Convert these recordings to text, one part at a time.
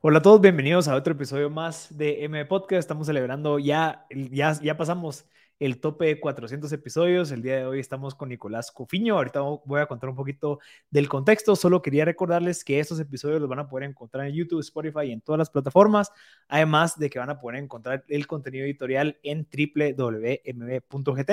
Hola a todos, bienvenidos a otro episodio más de M Podcast. Estamos celebrando ya, ya, ya pasamos el tope de 400 episodios. El día de hoy estamos con Nicolás Cofiño. Ahorita voy a contar un poquito del contexto. Solo quería recordarles que estos episodios los van a poder encontrar en YouTube, Spotify y en todas las plataformas. Además de que van a poder encontrar el contenido editorial en www.mb.gt.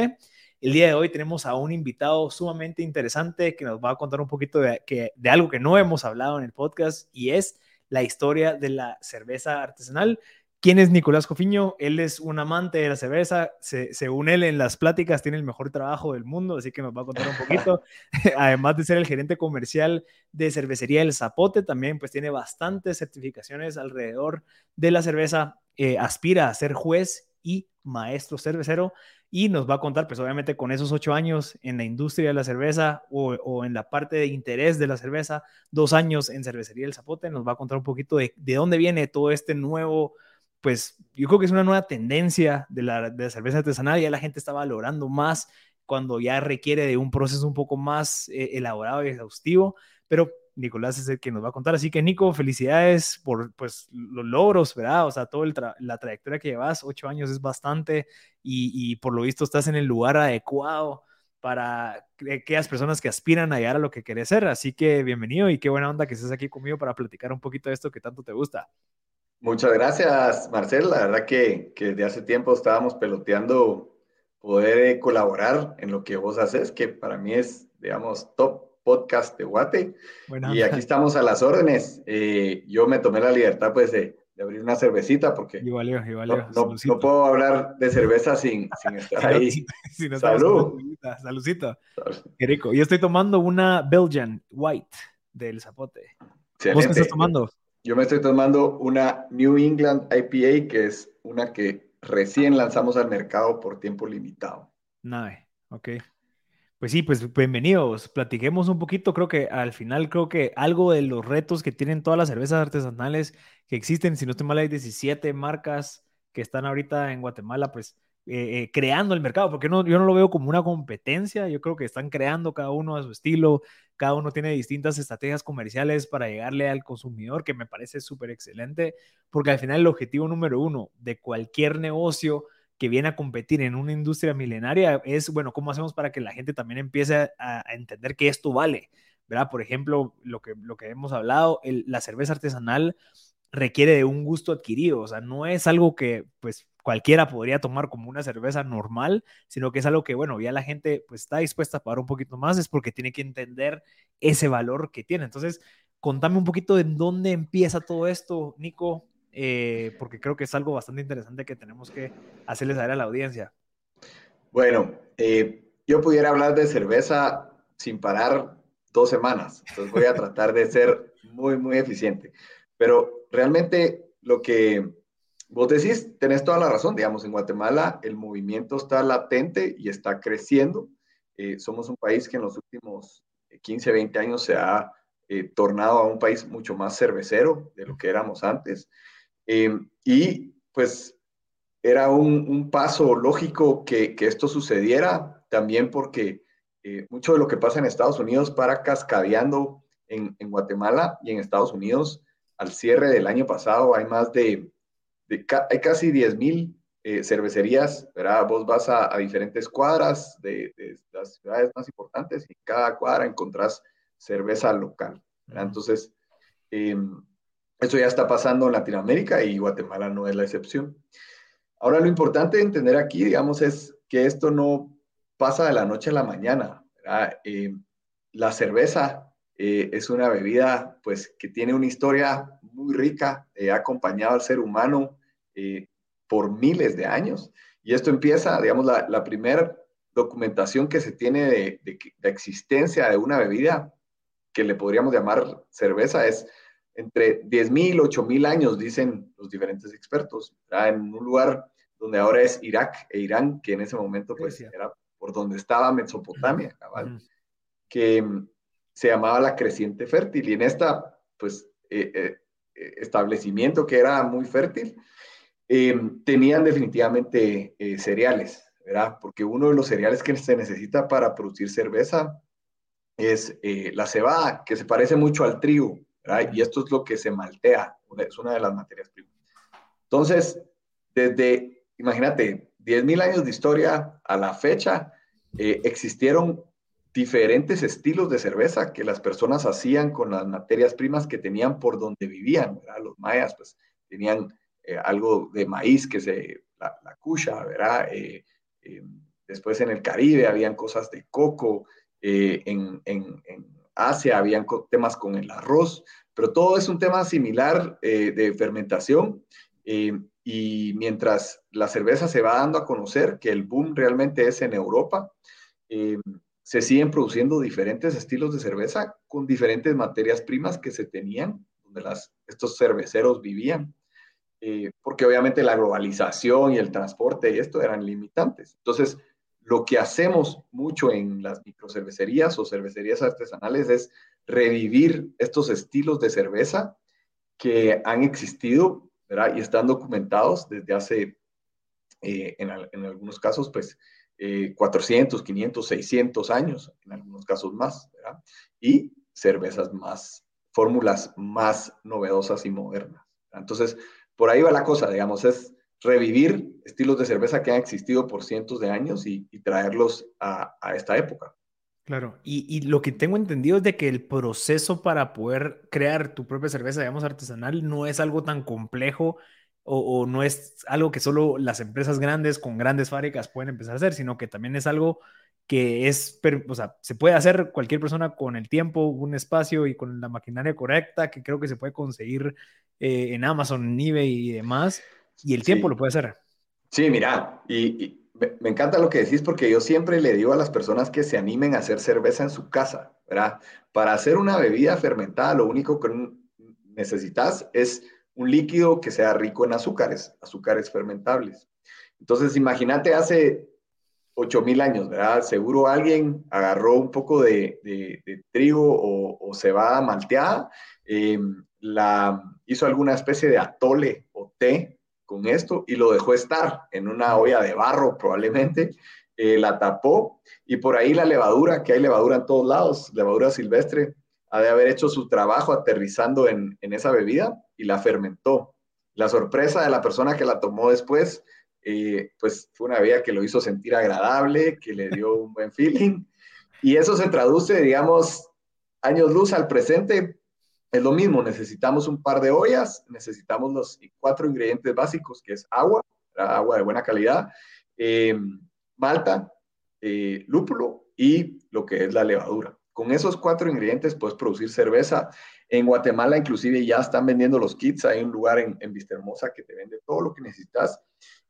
El día de hoy tenemos a un invitado sumamente interesante que nos va a contar un poquito de, que, de algo que no hemos hablado en el podcast y es la historia de la cerveza artesanal. ¿Quién es Nicolás Cofiño? Él es un amante de la cerveza. Se, según él, en las pláticas tiene el mejor trabajo del mundo, así que nos va a contar un poquito. Además de ser el gerente comercial de cervecería El Zapote, también pues tiene bastantes certificaciones alrededor de la cerveza. Eh, aspira a ser juez y maestro cervecero y nos va a contar, pues obviamente con esos ocho años en la industria de la cerveza o, en la parte de interés de la cerveza, dos años en cervecería El Zapote, nos va a contar un poquito de, de dónde viene todo este nuevo, pues yo creo que es una nueva tendencia de la, de la cerveza artesanal, ya la gente está valorando más cuando ya requiere de un proceso un poco más eh, elaborado y exhaustivo, pero Nicolás es el que nos va a contar. Así que, Nico, felicidades por pues, los logros, ¿verdad? O sea, toda la trayectoria que llevas, ocho años es bastante y, por lo visto estás en el lugar adecuado para aquellas personas que aspiran a llegar a lo que querés ser. Así que bienvenido y qué buena onda que estés aquí conmigo para platicar un poquito de esto que tanto te gusta. Muchas gracias, Marcel. La verdad que, que desde hace tiempo estábamos peloteando poder colaborar en lo que vos haces, que para mí es, digamos, top podcast de Guate. y aquí estamos a las órdenes. Eh, yo me tomé la libertad pues de, abrir una cervecita porque No, puedo hablar de cerveza sin, sin estar ahí. Salud. Saludcita. Qué rico. Yo estoy tomando una Belgian White del Zapote. ¿Vos qué estás tomando? Yo me estoy tomando una New England IPA, que es una que recién lanzamos al mercado por tiempo limitado. Nice, ok. Pues sí, pues bienvenidos. Platiquemos un poquito. Creo que al final, creo que algo de los retos que tienen todas las cervezas artesanales que existen, si no estoy mal, hay 17 marcas que están ahorita en Guatemala, pues eh, eh, creando el mercado, porque no, yo no lo veo como una competencia. Yo creo que están creando cada uno a su estilo, cada uno tiene distintas estrategias comerciales para llegarle al consumidor, que me parece súper excelente, porque al final el objetivo número uno de cualquier negocio que viene a competir en una industria milenaria es, bueno, ¿cómo hacemos para que la gente también empiece a, entender que esto vale? ¿Verdad? Por ejemplo, lo que, lo que hemos hablado, la cerveza artesanal requiere de un gusto adquirido, o sea, no es algo que pues cualquiera podría tomar como una cerveza normal, sino que es algo que, bueno, ya la gente pues está dispuesta a pagar un poquito más, es porque tiene que entender ese valor que tiene. Entonces, contame un poquito de dónde empieza todo esto, Nico, eh, porque creo que es algo bastante interesante que tenemos que hacerles saber a la audiencia. Bueno, eh, yo pudiera hablar de cerveza sin parar dos semanas, entonces voy a tratar de ser muy, muy eficiente. Pero realmente lo que vos decís, tenés toda la razón, digamos, en Guatemala el movimiento está latente y está creciendo. Eh, somos un país que en los últimos 15, 20 años se ha tornado a un país mucho más cervecero de lo que éramos antes. Eh, y pues era un, paso lógico que, esto sucediera, también porque eh, mucho de lo que pasa en Estados Unidos para cascadeando en, Guatemala y en Estados Unidos al cierre del año pasado hay más de, hay casi 10 mil eh, cervecerías, ¿verdad? Vos vas a, diferentes cuadras de, las ciudades más importantes y en cada cuadra encontrás cerveza local, Entonces, em, eso ya está pasando en Latinoamérica y Guatemala no es la excepción. Ahora, lo importante de entender aquí, digamos, es que esto no pasa de la noche a la mañana. Eh, la cerveza eh, es una bebida, pues, que tiene una historia muy rica, eh, ha acompañado al ser humano por miles de años. Y esto empieza, digamos, la, primera documentación que se tiene de, de, de existencia de una bebida que le podríamos llamar cerveza es entre 10.000, 8.000 años, dicen los diferentes expertos, en un lugar donde ahora es Irak e Irán, que en ese momento pues era por donde estaba Mesopotamia, que mm, se llamaba la creciente fértil. Y en esta, pues, eh, eh, establecimiento que era muy fértil, em, tenían definitivamente eh, cereales, ¿verdad? Porque uno de los cereales que se necesita para producir cerveza es la cebada, que se parece mucho al trigo, y esto es lo que se maltea, es una de las materias primas. Entonces, desde, imagínate, 10.000 años de historia a la fecha, eh, existieron diferentes estilos de cerveza que las personas hacían con las materias primas que tenían por donde vivían. Los mayas pues tenían eh, algo de maíz que se, la, la cucha, ¿verdad? Eh, después en el Caribe habían cosas de coco, en, Asia habían temas con el arroz, pero todo es un tema similar de fermentación. y mientras la cerveza se va dando a conocer, que el boom realmente es en Europa, se siguen produciendo diferentes estilos de cerveza con diferentes materias primas que se tenían, donde las, estos cerveceros vivían, eh, porque obviamente la globalización y el transporte y esto eran limitantes. Entonces, lo que hacemos mucho en las microcervecerías o cervecerías artesanales es revivir estos estilos de cerveza que han existido y están documentados desde hace, eh, en, algunos casos, pues 400, 500, 600 años, en algunos casos más. Y cervezas más, fórmulas más novedosas y modernas. Entonces, por ahí va la cosa, digamos, es revivir estilos de cerveza que han existido por cientos de años y, traerlos a, esta época. Claro, y, y, lo que tengo entendido es de que el proceso para poder crear tu propia cerveza, digamos, artesanal, no es algo tan complejo o, no es algo que solo las empresas grandes con grandes fábricas pueden empezar a hacer, sino que también es algo que es, o sea, se puede hacer cualquier persona con el tiempo, un espacio y con la maquinaria correcta, que creo que se puede conseguir eh, en Amazon, en eBay y demás, y el tiempo lo puede hacer. Sí, mira, y, me encanta lo que decís porque yo siempre le digo a las personas que se animen a hacer cerveza en su casa, ¿verdad? Para hacer una bebida fermentada, lo único que necesitas es un líquido que sea rico en azúcares, azúcares fermentables. Entonces, imagínate hace 8000 años, ¿verdad? Seguro alguien agarró un poco de, trigo o, cebada malteada, em, la, hizo alguna especie de atole o té con esto y lo dejó estar en una olla de barro probablemente, eh, la tapó y por ahí la levadura, que hay levadura en todos lados, levadura silvestre, ha de haber hecho su trabajo aterrizando en, esa bebida y la fermentó. La sorpresa de la persona que la tomó después, eh, pues fue una bebida que lo hizo sentir agradable, que le dio un buen feeling. Y eso se traduce, digamos, años luz al presente. Es lo mismo, necesitamos un par de ollas, necesitamos los cuatro ingredientes básicos, que es agua, agua de buena calidad, eh, malta, eh, lúpulo y lo que es la levadura. Con esos cuatro ingredientes puedes producir cerveza. En Guatemala inclusive ya están vendiendo los kits. Hay un lugar en, en Vista Hermosa que te vende todo lo que necesitas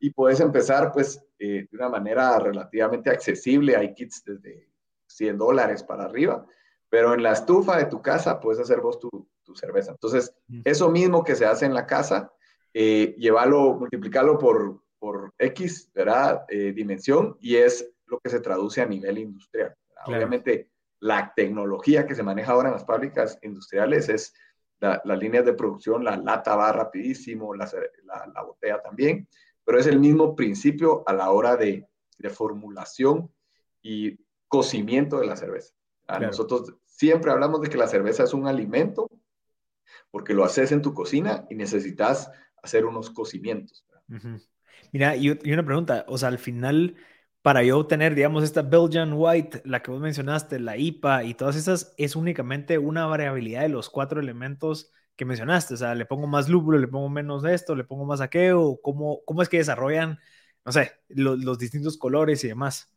y puedes empezar pues eh, de una manera relativamente accesible. Hay kits desde 100 dólares para arriba, pero en la estufa de tu casa puedes hacer vos tu, cerveza. Entonces, eso mismo que se hace en la casa, eh, llevarlo, multiplicarlo por, por X, ¿verdad? Eh, dimensión y es lo que se traduce a nivel industrial. Obviamente la tecnología que se maneja ahora en las fábricas industriales es las líneas de producción, la lata va rapidísimo, la, la, botella también, pero es el mismo principio a la hora de, de formulación y cocimiento de la cerveza. Nosotros siempre hablamos de que la cerveza es un alimento porque lo haces en tu cocina y necesitas hacer unos cocimientos. Mira, y, y una pregunta, o sea, al final para yo obtener, digamos, esta Belgian White, la que vos mencionaste, la IPA y todas esas, es únicamente una variabilidad de los cuatro elementos que mencionaste. O sea, le pongo más lúpulo, le pongo menos de esto, le pongo más aquello, ¿cómo, cómo es que desarrollan, no sé, los distintos colores y demás?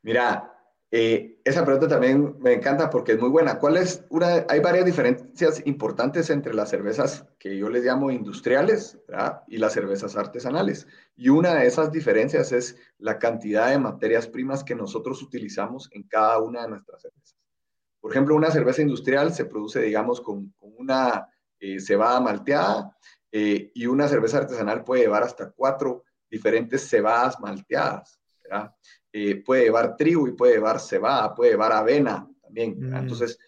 Mira, eh, esa pregunta también me encanta porque es muy buena. ¿Cuál? Hay varias diferencias importantes entre las cervezas que yo les llamo industriales y las cervezas artesanales. Y una de esas diferencias es la cantidad de materias primas que nosotros utilizamos en cada una de nuestras cervezas. Por ejemplo, una cerveza industrial se produce, digamos, con, una eh, cebada malteada eh, y una cerveza artesanal puede llevar hasta cuatro diferentes cebadas malteadas. Eh, puede llevar trigo y puede llevar cebada, puede llevar avena también. Mm. Entonces,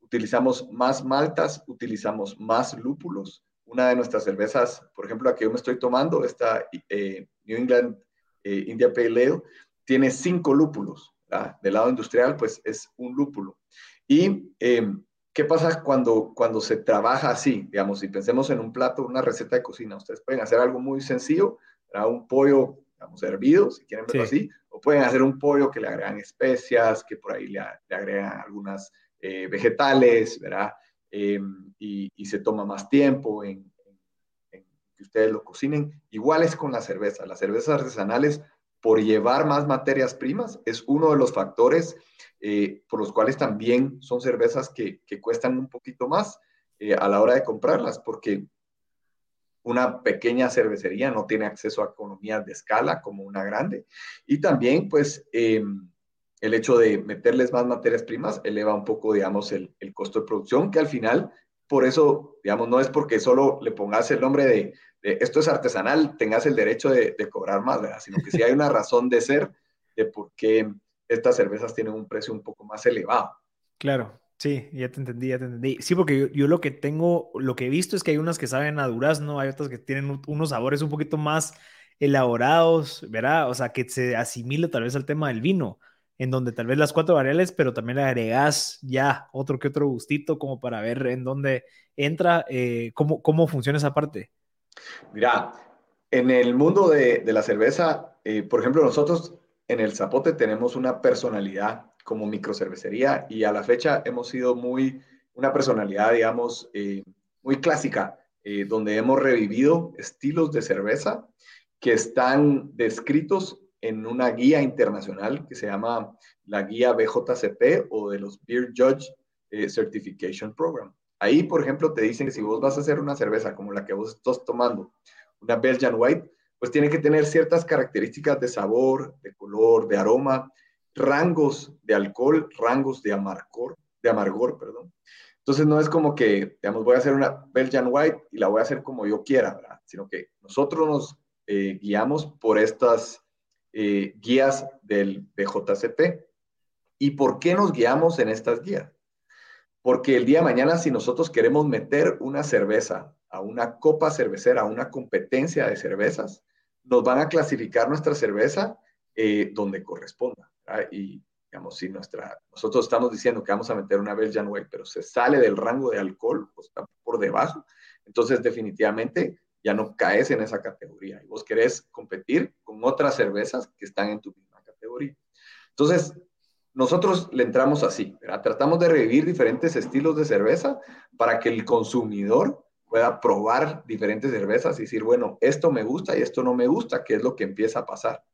utilizamos más maltas, utilizamos más lúpulos. Una de nuestras cervezas, por ejemplo, la que yo me estoy tomando, esta eh, New England eh, India Pale Ale, tiene cinco lúpulos. Del lado industrial, pues es un lúpulo. Y em, ¿qué pasa cuando, cuando se trabaja así? Digamos, si pensemos en un plato, una receta de cocina, ustedes pueden hacer algo muy sencillo, un pollo, digamos, hervido, si quieren verlo así, o pueden hacer un pollo que le agregan especias, que por ahí le, agregan algunas eh, vegetales, ¿verdad? Em, y, se toma más tiempo en, en, que ustedes lo cocinen. Igual es con la cerveza. Las cervezas artesanales, por llevar más materias primas, es uno de los factores eh, por los cuales también son cervezas que, que cuestan un poquito más eh, a la hora de comprarlas, porque una pequeña cervecería no tiene acceso a economías de escala como una grande. Y también, pues, em, el hecho de meterles más materias primas eleva un poco, digamos, el, el, costo de producción, que al final, por eso, digamos, no es porque solo le pongas el nombre de, esto es artesanal, tengas el derecho de, de cobrar más, ¿verdad? Sino que sí hay una razón de ser de por qué estas cervezas tienen un precio un poco más elevado. Claro, sí, ya te entendí, ya te entendí. Sí, porque yo, lo que tengo, lo que he visto es que hay unas que saben a durazno, hay otras que tienen unos sabores un poquito más elaborados, ¿verdad? O sea, que se asimila tal vez al tema del vino, en donde tal vez las cuatro variables, pero también agregas ya otro que otro gustito como para ver en dónde entra, eh, cómo, cómo funciona esa parte. Mira, en el mundo de, de la cerveza, eh, por ejemplo, nosotros en el Zapote tenemos una personalidad como microcervecería y a la fecha hemos sido muy, una personalidad, digamos, eh, muy clásica, eh, donde hemos revivido estilos de cerveza que están descritos en una guía internacional que se llama la guía BJCP o de los Beer Judge eh, Certification Program. Ahí, por ejemplo, te dicen que si vos vas a hacer una cerveza como la que vos estás tomando, una Belgian White, pues tiene que tener ciertas características de sabor, de color, de aroma, rangos de alcohol, rangos de amargor, de amargor, perdón. Entonces no es como que, digamos, voy a hacer una Belgian White y la voy a hacer como yo quiera, ¿verdad? Sino que nosotros nos eh, guiamos por estas eh, guías del BJCP. ¿Y por qué nos guiamos en estas guías? Porque el día de mañana, si nosotros queremos meter una cerveza a una copa cervecera, a una competencia de cervezas, nos van a clasificar nuestra cerveza eh, donde corresponda. Y, digamos, si nuestra, nosotros estamos diciendo que vamos a meter una Belgian White, pero se sale del rango de alcohol, o está por debajo, entonces definitivamente ya no caes en esa categoría y vos querés competir con otras cervezas que están en tu misma categoría. Entonces, nosotros le entramos así, tratamos de revivir diferentes estilos de cerveza para que el consumidor pueda probar diferentes cervezas y decir, bueno, esto me gusta y esto no me gusta, que es lo que empieza a pasar.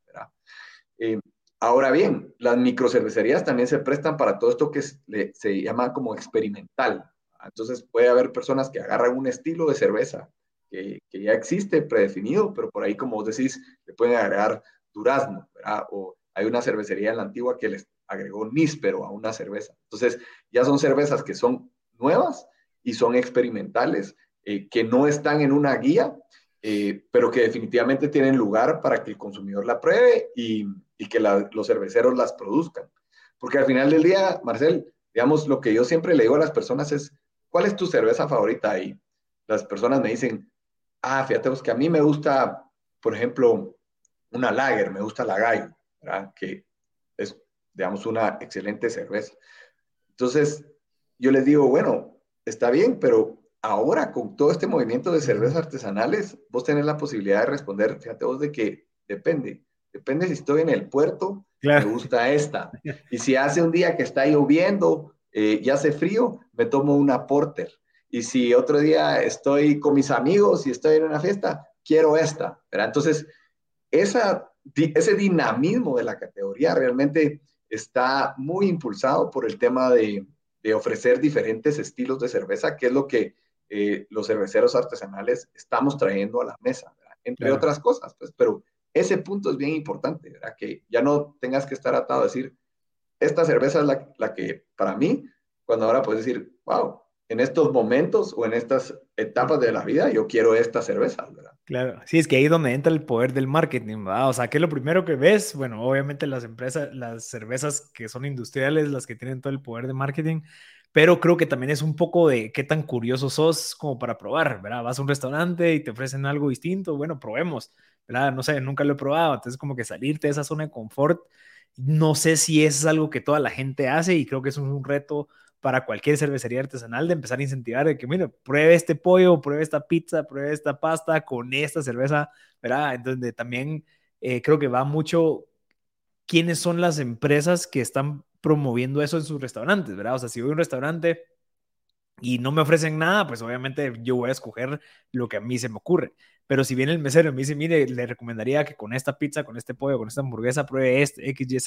Eh, ahora bien, las microcervecerías también se prestan para todo esto que se llama como experimental. Entonces puede haber personas que agarran un estilo de cerveza que, ya existe predefinido, pero por ahí, como vos decís, le pueden agregar durazno, O hay una cervecería en la antigua que les agregó níspero a una cerveza. Entonces, ya son cervezas que son nuevas y son experimentales eh, que no están en una guía, eh, pero que definitivamente tienen lugar para que el consumidor la pruebe y, y que los cerveceros las produzcan. Porque al final del día, Marcel, digamos, lo que yo siempre le digo a las personas es, ¿cuál es tu cerveza favorita? Y las personas me dicen, ah, fíjate, pues que a mí me gusta, por ejemplo, una lager, me gusta la gallo, ¿verdad? Que es, digamos, una excelente cerveza. Entonces, yo les digo, bueno, está bien, pero ahora con todo este movimiento de cervezas artesanales, vos tenés la posibilidad de responder, fíjate vos de que depende, depende si estoy en el puerto, me gusta esta. Y si hace un día que está lloviendo eh, y hace frío, me tomo una porter. Y si otro día estoy con mis amigos y estoy en una fiesta, quiero esta. Entonces, esa, ese dinamismo de la categoría realmente está muy impulsado por el tema de, de ofrecer diferentes estilos de cerveza, que es lo que eh, los cerveceros artesanales estamos trayendo a la mesa, entre otras cosas, pues, pero ese punto es bien importante, ¿verdad? que ya no tengas que estar atado a decir, esta cerveza es la, la que para mí, cuando ahora puedes decir, wow, en estos momentos o en estas etapas de la vida, yo quiero esta cerveza, ¿verdad? Claro, sí, es que ahí es donde entra el poder del marketing, ¿verdad? O sea, ¿qué es lo primero que ves? Bueno, obviamente las empresas, las cervezas que son industriales, las que tienen todo el poder de marketing, pero creo que también es un poco de qué tan curioso sos como para probar, ¿verdad? Vas a un restaurante y te ofrecen algo distinto, bueno, probemos, ¿verdad? No sé, nunca lo he probado, entonces como que salirte de esa zona de confort, no sé si es algo que toda la gente hace y creo que es un reto para cualquier cervecería artesanal de empezar a incentivar de que, mire, pruebe este pollo, pruebe esta pizza, pruebe esta pasta con esta cerveza, ¿verdad? Entonces también eh, creo que va mucho quiénes son las empresas que están promoviendo eso en sus restaurantes, ¿verdad? O sea, si voy a un restaurante y no me ofrecen nada, pues obviamente yo voy a escoger lo que a mí se me ocurre. Pero si viene el mesero y me dice, mire, le recomendaría que con esta pizza, con este pollo, con esta hamburguesa pruebe este X, Y,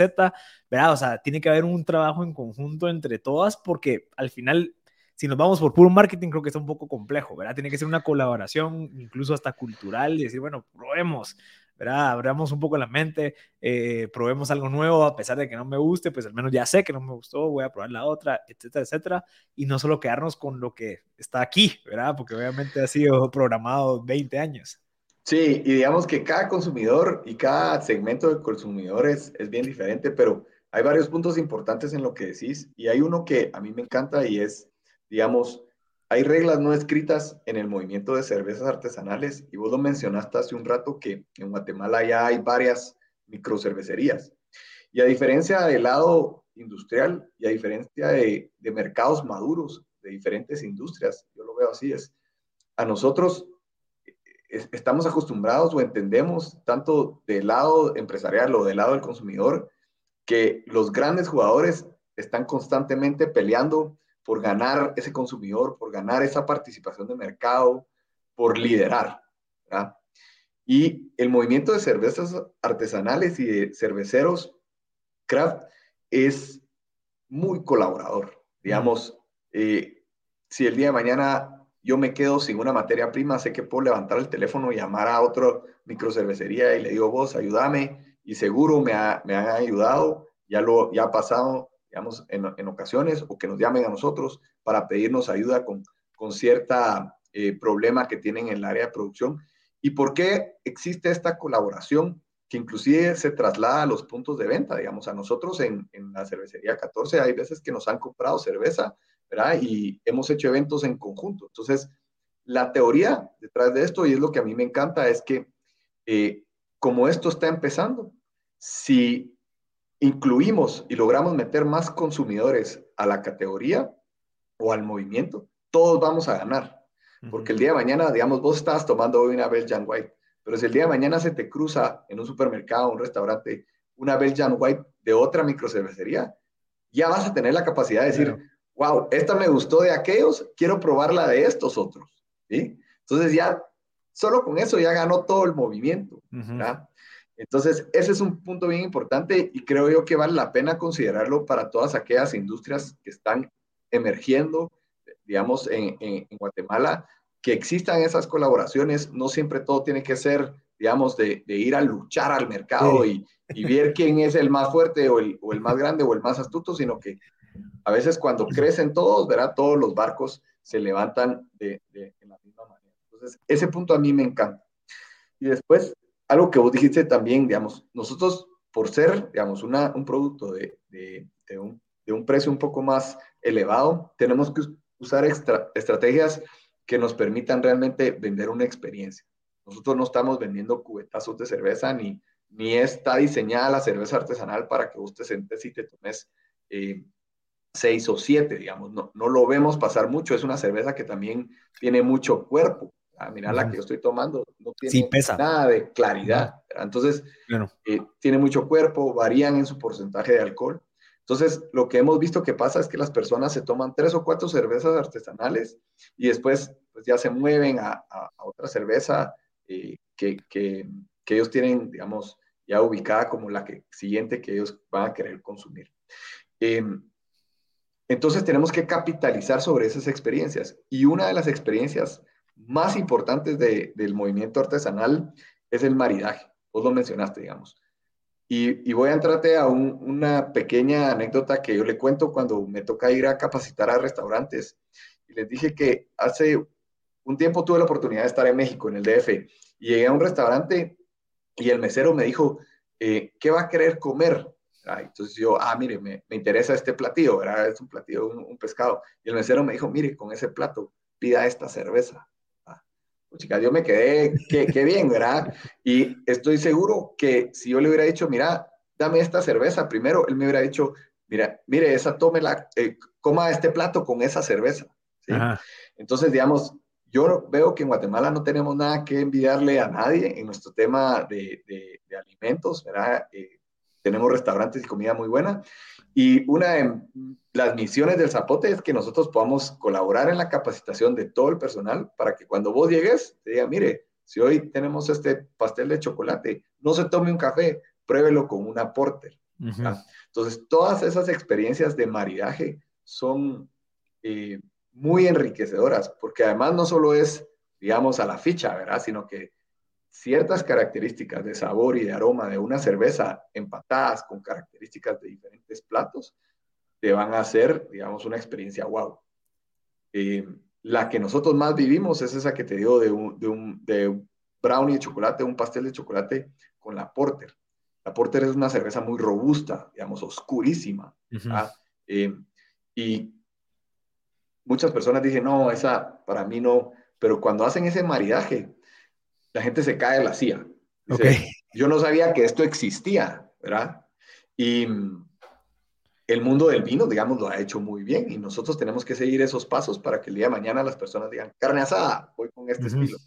¿verdad? O sea, tiene que haber un trabajo en conjunto entre todas porque al final, si nos vamos por puro marketing, creo que está un poco complejo, ¿verdad? Tiene que ser una colaboración, incluso hasta cultural, y decir, bueno, probemos, ¿verdad? Abramos un poco la mente, eh, probemos algo nuevo, a pesar de que no me guste, pues al menos ya sé que no me gustó, voy a probar la otra, etcétera, etcétera, y no solo quedarnos con lo que está aquí, ¿verdad? Porque obviamente ha sido programado 20 años. Sí, y digamos que cada consumidor y cada segmento de consumidores es bien diferente, pero hay varios puntos importantes en lo que decís, y hay uno que a mí me encanta y es, digamos, hay reglas no escritas en el movimiento de cervezas artesanales y vos lo mencionaste hace un rato que en Guatemala ya hay varias microcervecerías. Y a diferencia del lado industrial y a diferencia de, mercados maduros de diferentes industrias, yo lo veo así, es a nosotros estamos acostumbrados o entendemos tanto del lado empresarial o del lado del consumidor que los grandes jugadores están constantemente peleando por ganar ese consumidor, por ganar esa participación de mercado, por liderar. Y el movimiento de cervezas artesanales y de cerveceros craft es muy colaborador. Digamos, eh, si el día de mañana yo me quedo sin una materia prima, sé que puedo levantar el teléfono, llamar a otro microcervecería y le digo, vos, ayúdame, y seguro me, me han ayudado, ya lo ya ha pasado digamos, en, ocasiones, o que nos llamen a nosotros para pedirnos ayuda con, con cierta eh, problema que tienen en el área de producción. ¿Y por qué existe esta colaboración que inclusive se traslada a los puntos de venta? Digamos, a nosotros en, en la cervecería 14 hay veces que nos han comprado cerveza, ¿verdad? Y hemos hecho eventos en conjunto. Entonces, la teoría detrás de esto, y es lo que a mí me encanta, es que eh, como esto está empezando, si incluimos y logramos meter más consumidores a la categoría o al movimiento, todos vamos a ganar. Porque el día de mañana, digamos, vos estás tomando hoy una Belgian White, pero si el día de mañana se te cruza en un supermercado, un restaurante, una Belgian White de otra microcervecería, ya vas a tener la capacidad de decir, wow, esta me gustó de aquellos, quiero probarla de estos otros. ¿sí? Entonces ya, solo con eso ya ganó todo el movimiento. Entonces, ese es un punto bien importante y creo yo que vale la pena considerarlo para todas aquellas industrias que están emergiendo, digamos, en, Guatemala, que existan esas colaboraciones. No siempre todo tiene que ser, digamos, de, ir a luchar al mercado y, ver quién es el más fuerte o el, más grande o el más astuto, sino que a veces cuando crecen todos, verá, todos los barcos se levantan de, de la misma manera. Entonces, ese punto a mí me encanta. Y después, algo que vos dijiste también, digamos, nosotros por ser, digamos, un producto de, de, un, de, un, precio un poco más elevado, tenemos que usar extra, estrategias que nos permitan realmente vender una experiencia. Nosotros no estamos vendiendo cubetazos de cerveza, ni, ni está diseñada la cerveza artesanal para que vos te sientes y te tomes eh, seis o siete, digamos. No, no lo vemos pasar mucho. Es una cerveza que también tiene mucho cuerpo ah, mira la que yo estoy tomando, no tiene nada de claridad. Entonces, eh, tiene mucho cuerpo, varían en su porcentaje de alcohol. Entonces, lo que hemos visto que pasa es que las personas se toman tres o cuatro cervezas artesanales y después pues, ya se mueven a, otra cerveza eh, que, que, que, ellos tienen, digamos, ya ubicada como la que, siguiente que ellos van a querer consumir. Em, entonces, tenemos que capitalizar sobre esas experiencias. Y una de las experiencias más importantes del movimiento artesanal es el maridaje. Vos lo mencionaste, digamos. Y, voy a entrarte a una pequeña anécdota que yo le cuento cuando me toca ir a capacitar a restaurantes. Y les dije que hace un tiempo tuve la oportunidad de estar en México, en el DF, y llegué a un restaurante y el mesero me dijo, eh, ¿qué va a querer comer? entonces yo, ah, mire, me, interesa este platillo, ¿verdad? Es un platillo, un, un, pescado. Y el mesero me dijo, mire, con ese plato, pida esta cerveza chica, yo me quedé, qué, bien, ¿verdad? Y estoy seguro que si yo le hubiera dicho, mira, dame esta cerveza primero, él me hubiera dicho, mira, mire, esa tómela, eh, coma este plato con esa cerveza. Entonces, digamos, yo veo que en Guatemala no tenemos nada que envidiarle a nadie en nuestro tema de, alimentos, ¿verdad? Eh, tenemos restaurantes y comida muy buena. Y una de las misiones del Zapote es que nosotros podamos colaborar en la capacitación de todo el personal para que cuando vos llegues, te diga, mire, si hoy tenemos este pastel de chocolate, no se tome un café, pruébelo con una porter. Entonces, todas esas experiencias de maridaje son eh, muy enriquecedoras, porque además no solo es, digamos, a la ficha, ¿verdad? Sino que ciertas características de sabor y de aroma de una cerveza empatadas con características de diferentes platos, te van a hacer, digamos, una experiencia wow. Eh, la que nosotros más vivimos es esa que te digo de un, de un, de brownie de chocolate, un pastel de chocolate con la porter. La porter es una cerveza muy robusta, digamos, oscurísima. Eh, y muchas personas dicen, no, esa para mí no, pero cuando hacen ese maridaje, la gente se cae de la silla. Yo no sabía que esto existía, ¿verdad? Y el mundo del vino, digamos, lo ha hecho muy bien y nosotros tenemos que seguir esos pasos para que el día de mañana las personas digan, carne asada, voy con este estilo.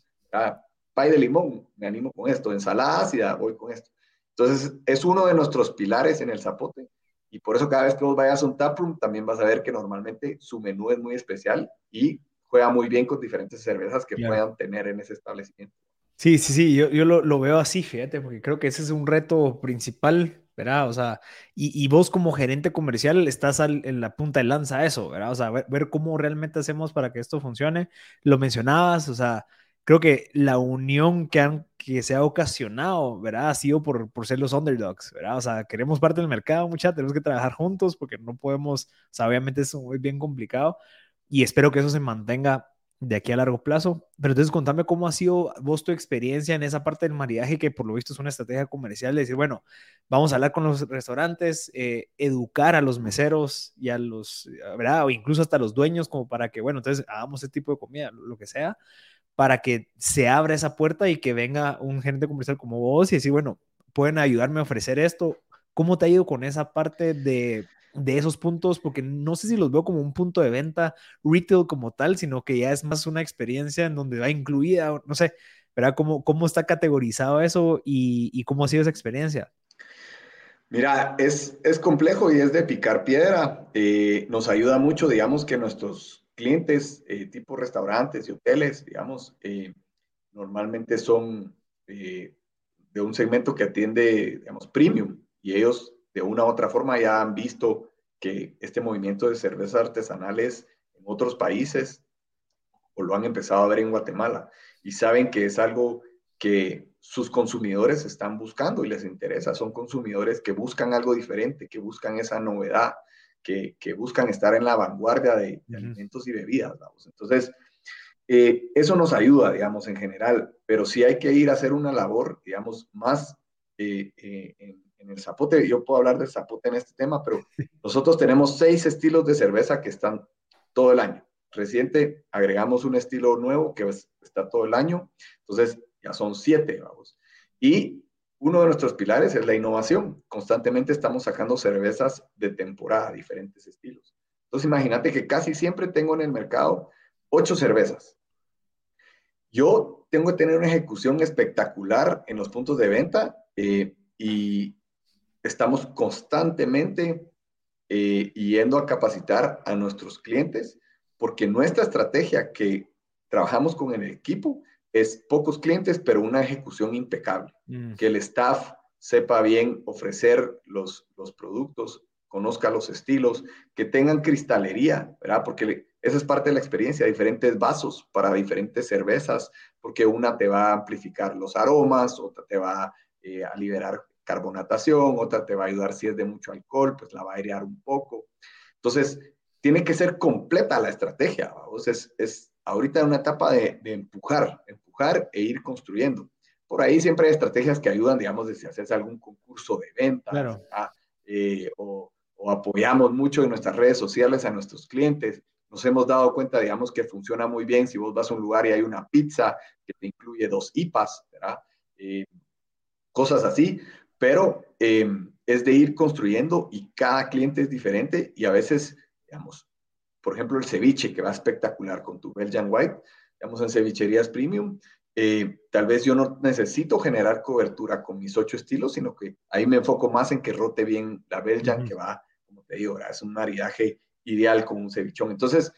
pay de limón, me animo con esto. Ensalada ácida, voy con esto. Entonces, es uno de nuestros pilares en el zapote y por eso cada vez que vos vayas a un taproom también vas a ver que normalmente su menú es muy especial y juega muy bien con diferentes cervezas que puedan tener en ese establecimiento. Sí, sí, sí, yo, yo lo, lo, veo así, fíjate, porque creo que ese es un reto principal, ¿verdad? O sea, y, y vos como gerente comercial estás en la punta de lanza a eso, ¿verdad? O sea, ver, ver, cómo realmente hacemos para que esto funcione. Lo mencionabas, o sea, creo que la unión que, han, que se ha ocasionado, ¿verdad? Ha sido por, por ser los underdogs, ¿verdad? O sea, queremos parte del mercado, mucha, tenemos que trabajar juntos porque no podemos, o sea, obviamente es muy bien complicado y espero que eso se mantenga de aquí a largo plazo. Pero entonces contame cómo ha sido vos tu experiencia en esa parte del maridaje, que por lo visto es una estrategia comercial, de decir, bueno, vamos a hablar con los restaurantes, eh, educar a los meseros y a los, ¿verdad? O incluso hasta los dueños, como para que, bueno, entonces hagamos este tipo de comida, lo que sea, para que se abra esa puerta y que venga un gerente comercial como vos y decir, bueno, pueden ayudarme a ofrecer esto. ¿Cómo te ha ido con esa parte de de esos puntos, porque no sé si los veo como un punto de venta retail como tal, sino que ya es más una experiencia en donde va incluida, no sé, ¿verdad? ¿Cómo, cómo está categorizado eso y, cómo ha sido esa experiencia? Mira, es, es complejo y es de picar piedra. Eh, nos ayuda mucho, digamos, que nuestros clientes, eh, tipo restaurantes y hoteles, digamos, eh, normalmente son de un segmento que atiende, digamos, premium y ellos de una u otra forma ya han visto que este movimiento de cervezas artesanales en otros países o lo han empezado a ver en Guatemala y saben que es algo que sus consumidores están buscando y les interesa. Son consumidores que buscan algo diferente, que buscan esa novedad, que, buscan estar en la vanguardia de, alimentos y bebidas. Entonces, eh, eso nos ayuda, digamos, en general, pero sí hay que ir a hacer una labor, digamos, más eh, eh, en, en el zapote. Yo puedo hablar del zapote en este tema, pero nosotros tenemos seis estilos de cerveza que están todo el año. Reciente agregamos un estilo nuevo que está todo el año, entonces ya son siete, vamos. Y uno de nuestros pilares es la innovación. Constantemente estamos sacando cervezas de temporada, diferentes estilos. Entonces imagínate que casi siempre tengo en el mercado ocho cervezas. Yo tengo que tener una ejecución espectacular en los puntos de venta eh, y estamos constantemente eh, yendo a capacitar a nuestros clientes, porque nuestra estrategia que trabajamos con el equipo es pocos clientes, pero una ejecución impecable, mm. que el staff sepa bien ofrecer los, los productos, conozca los estilos, que tengan cristalería, ¿verdad? Porque esa es parte de la experiencia, diferentes vasos para diferentes cervezas, porque una te va a amplificar los aromas, otra te va eh, a liberar carbonatación, otra te va a ayudar si es de mucho alcohol, pues la va a airear un poco. Entonces, tiene que ser completa la estrategia. Es, es ahorita una etapa de, empujar, empujar e ir construyendo. Por ahí siempre hay estrategias que ayudan, digamos, de si haces algún concurso de venta eh, o, o, apoyamos mucho en nuestras redes sociales a nuestros clientes. Nos hemos dado cuenta, digamos, que funciona muy bien si vos vas a un lugar y hay una pizza que te incluye dos IPAs, ¿verdad? Eh, cosas así, pero em, es de ir construyendo y cada cliente es diferente y a veces, digamos, por ejemplo, el ceviche, que va espectacular con tu Belgian White, digamos, en cevicherías premium. Eh, tal vez yo no necesito generar cobertura con mis ocho estilos, sino que ahí me enfoco más en que rote bien la Belgian, que va, como te digo, es un maridaje ideal con un cevichón. Entonces,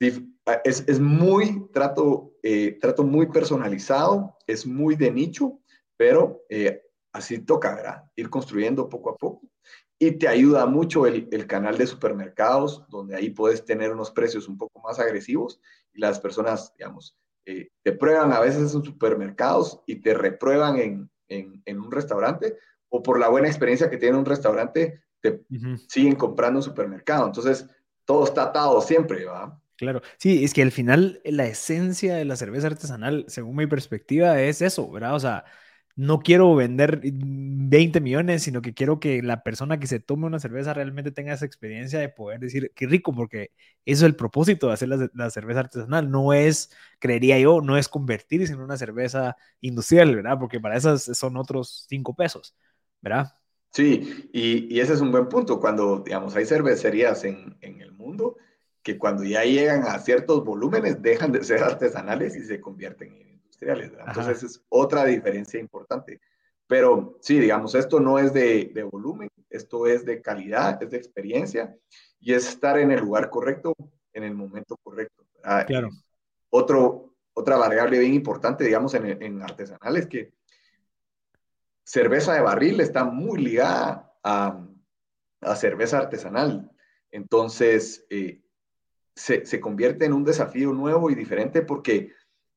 es, es muy, trato, eh, trato muy personalizado, es muy de nicho, pero eh, así toca, ¿verdad? Ir construyendo poco a poco. Y te ayuda mucho el, el, canal de supermercados, donde ahí puedes tener unos precios un poco más agresivos y las personas, digamos, eh, te prueban a veces en supermercados y te reprueban en, en, en, un restaurante o por la buena experiencia que tiene un restaurante, te siguen comprando en supermercado. Entonces, todo está atado siempre, ¿va? Claro, sí, es que al final la esencia de la cerveza artesanal, según mi perspectiva, es eso, ¿verdad? O sea, no quiero vender 20 millones, sino que quiero que la persona que se tome una cerveza realmente tenga esa experiencia de poder decir, qué rico, porque eso es el propósito de hacer la, cerveza artesanal, no es, creería yo, no es convertirse en una cerveza industrial, ¿verdad? Porque para esas son otros 5 pesos, ¿verdad? Sí, y, ese es un buen punto, cuando, digamos, hay cervecerías en, en el mundo que cuando ya llegan a ciertos volúmenes dejan de ser artesanales y se convierten en industriales. Entonces es otra diferencia importante. Pero sí, digamos, esto no es de, de, volumen, esto es de calidad, es de experiencia y es estar en el lugar correcto, en el momento correcto. Claro. Otro, otra variable bien importante, digamos, en, en artesanal es que cerveza de barril está muy ligada a, a cerveza artesanal. Entonces, eh, se, convierte en un desafío nuevo y diferente porque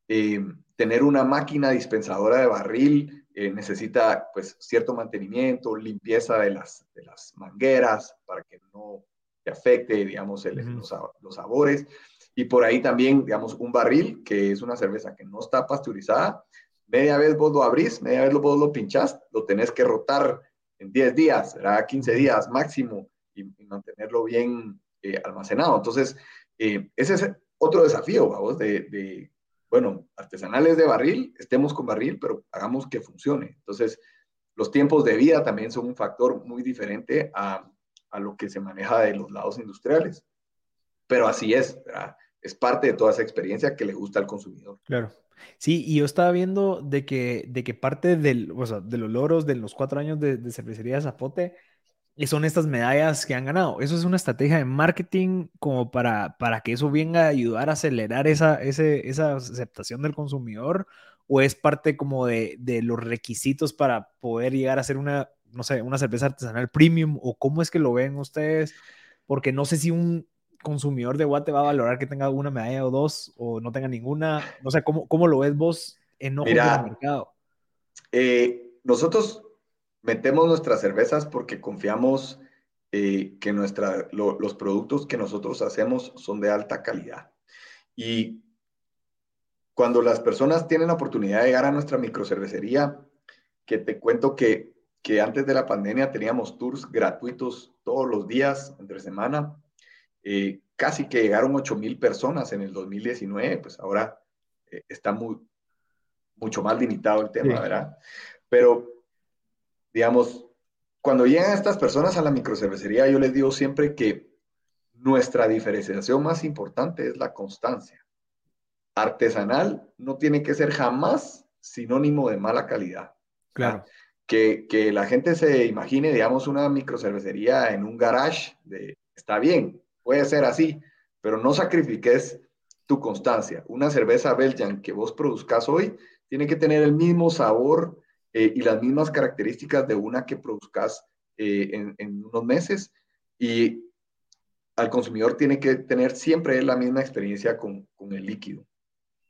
eh, tener una máquina dispensadora de barril eh, necesita pues cierto mantenimiento, limpieza de las, de las mangueras para que no te afecte, digamos, los, sabores. Y por ahí también, digamos, un barril, que es una cerveza que no está pasteurizada, media vez vos lo abrís, media vez vos lo pinchás, lo tenés que rotar en 10 días, será 15 días máximo y, mantenerlo bien eh, almacenado. Entonces, eh, ese es otro desafío, vamos, de, de, bueno, artesanales de barril, estemos con barril, pero hagamos que funcione. Entonces, los tiempos de vida también son un factor muy diferente a, a lo que se maneja de los lados industriales. Pero así es, es parte de toda esa experiencia que le gusta al consumidor. Claro. Sí, y yo estaba viendo de que, de que parte del, o sea, de los logros de los cuatro años de, de cervecería Zapote y son estas medallas que han ganado. Eso es una estrategia de marketing como para, para que eso venga a ayudar a acelerar esa, ese, esa aceptación del consumidor o es parte como de, de, los requisitos para poder llegar a ser una, no sé, una cerveza artesanal premium o cómo es que lo ven ustedes, porque no sé si un consumidor de Guate va a valorar que tenga una medalla o dos o no tenga ninguna, no sé, ¿cómo, cómo lo ves vos en del mercado? Eh, nosotros metemos nuestras cervezas porque confiamos eh, que nuestra, los productos que nosotros hacemos son de alta calidad. Y cuando las personas tienen la oportunidad de llegar a nuestra microcervecería, que te cuento que, que antes de la pandemia teníamos tours gratuitos todos los días, entre semana, eh, casi que llegaron 8 mil personas en el 2019, pues ahora eh, está muy, mucho más limitado el tema, ¿verdad? Pero digamos, cuando llegan estas personas a la microcervecería, yo les digo siempre que nuestra diferenciación más importante es la constancia. Artesanal no tiene que ser jamás sinónimo de mala calidad. Claro. Que, que, la gente se imagine, digamos, una microcervecería en un garage, de, está bien, puede ser así, pero no sacrifiques tu constancia. Una cerveza Belgian que vos produzcas hoy tiene que tener el mismo sabor, eh, y las mismas características de una que produzcas eh, en, unos meses. Y al consumidor tiene que tener siempre la misma experiencia con, con, el líquido.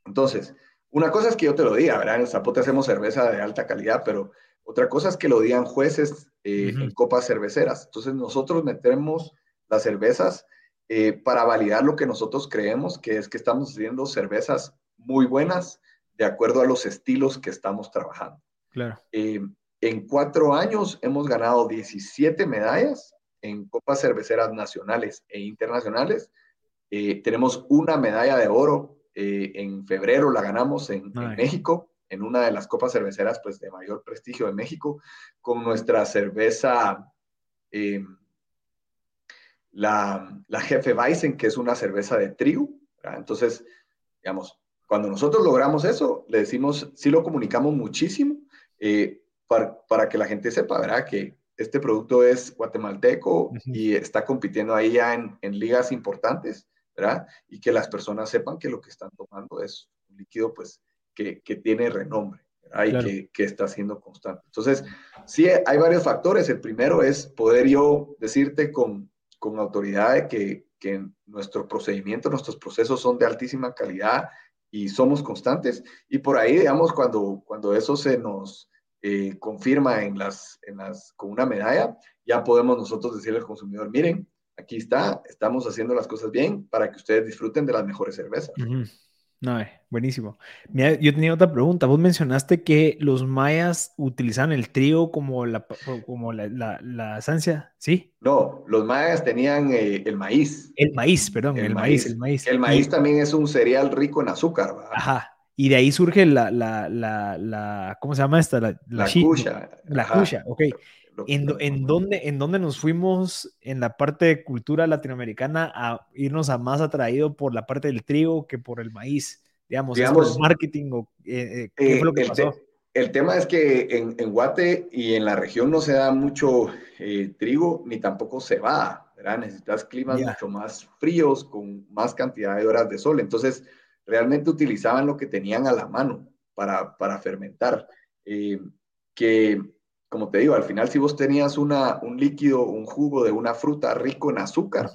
Entonces, una cosa es que yo te lo diga, ¿verdad? En Zapote hacemos cerveza de alta calidad, pero otra cosa es que lo digan jueces eh, en copas cerveceras. Entonces, nosotros metemos las cervezas para validar lo que nosotros creemos, que es que estamos haciendo cervezas muy buenas de acuerdo a los estilos que estamos trabajando. Eh, en cuatro años hemos ganado 17 medallas en copas cerveceras nacionales e internacionales. Eh, tenemos una medalla de oro eh, en febrero, la ganamos en, México, en una de las copas cerveceras pues, de mayor prestigio de México, con nuestra cerveza, la, la Jefe Weizen, que es una cerveza de trigo. Entonces, digamos, cuando nosotros logramos eso, le decimos, sí lo comunicamos muchísimo eh, para, para, que la gente sepa, ¿verdad? Que este producto es guatemalteco y está compitiendo ahí ya en, en, ligas importantes, ¿verdad? Y que las personas sepan que lo que están tomando es un líquido, pues, que, que tiene renombre, ¿verdad? Y que, que, está siendo constante. Entonces, sí, hay varios factores. El primero es poder yo decirte con, con autoridad de que, que nuestro procedimiento, nuestros procesos son de altísima calidad y somos constantes. Y por ahí, digamos, cuando, cuando eso se nos eh, confirma en las, en las, con una medalla, ya podemos nosotros decirle al consumidor, miren, aquí está, estamos haciendo las cosas bien para que ustedes disfruten de las mejores cervezas. No, eh, buenísimo. Mira, yo tenía otra pregunta. Vos mencionaste que los mayas utilizan el trigo como la, como la, la, esencia, ¿sí? No, los mayas tenían eh, el maíz. El maíz, perdón, el, maíz, el maíz. El maíz también es un cereal rico en azúcar, ¿verdad? Ajá. Y de ahí surge la, la, la, la ¿cómo se llama esta? La, la, la La cucha, ok. ¿En, en, dónde, ¿En dónde nos fuimos en la parte de cultura latinoamericana a irnos a más atraído por la parte del trigo que por el maíz? Digamos, Digamos el marketing o eh, eh, ¿qué fue lo que el pasó? el tema es que en, en, Guate y en la región no se da mucho eh, trigo ni tampoco se va, ¿verdad? Necesitas climas mucho más fríos con más cantidad de horas de sol. Entonces, realmente utilizaban lo que tenían a la mano para, para fermentar. que como te digo, al final si vos tenías una, un líquido, un jugo de una fruta rico en azúcar,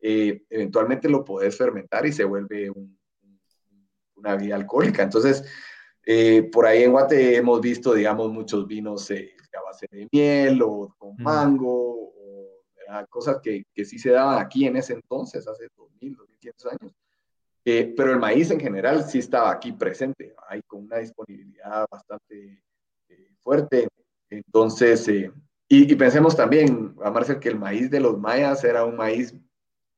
eh, eventualmente lo podés fermentar y se vuelve una vida alcohólica. Entonces, eh, por ahí en Guate hemos visto, digamos, muchos vinos eh, a base de miel o con mango, o, cosas que, que, sí se daban aquí en ese entonces, hace 2000, 2500 años. pero el maíz en general sí estaba aquí presente, hay con una disponibilidad bastante fuerte. Entonces, eh, y, pensemos también, a Marcel, que el maíz de los mayas era un maíz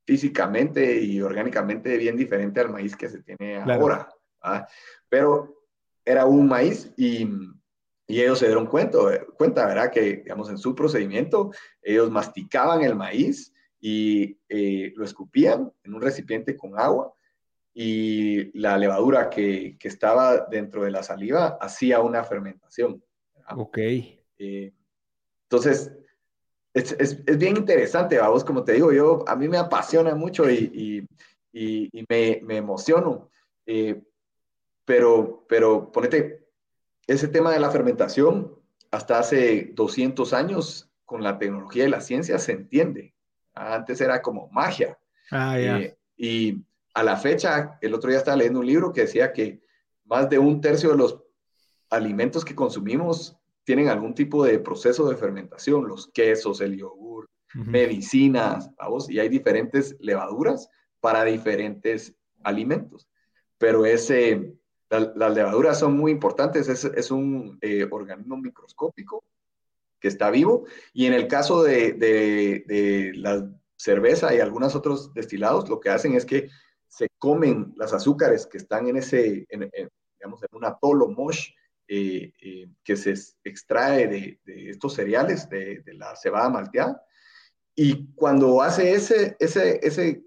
físicamente y orgánicamente bien diferente al maíz que se tiene ahora. Pero era un maíz y, y ellos se dieron cuenta, cuenta, ¿verdad? Que, digamos, en su procedimiento, ellos masticaban el maíz y eh, lo escupían en un recipiente con agua y la levadura que, que, estaba dentro de la saliva hacía una fermentación. Ok. Eh, entonces, es, es, es, bien interesante, vamos, como te digo, yo, a mí me apasiona mucho y, y, y me, me, emociono, eh, pero, pero ponete, ese tema de la fermentación, hasta hace 200 años, con la tecnología y la ciencia, se entiende. Antes era como magia. Ah, eh, y a la fecha, el otro día estaba leyendo un libro que decía que más de un tercio de los alimentos que consumimos tienen algún tipo de proceso de fermentación, los quesos, el yogur, medicinas, ¿vamos? y hay diferentes levaduras para diferentes alimentos. Pero ese, las levaduras son muy importantes, es, es un eh, organismo microscópico que está vivo, y en el caso de, de, de la cerveza y algunos otros destilados, lo que hacen es que se comen las azúcares que están en ese, digamos, en un atolo mosh, eh, eh, que se extrae de, estos cereales, de, la cebada malteada. Y cuando hace ese, ese, ese,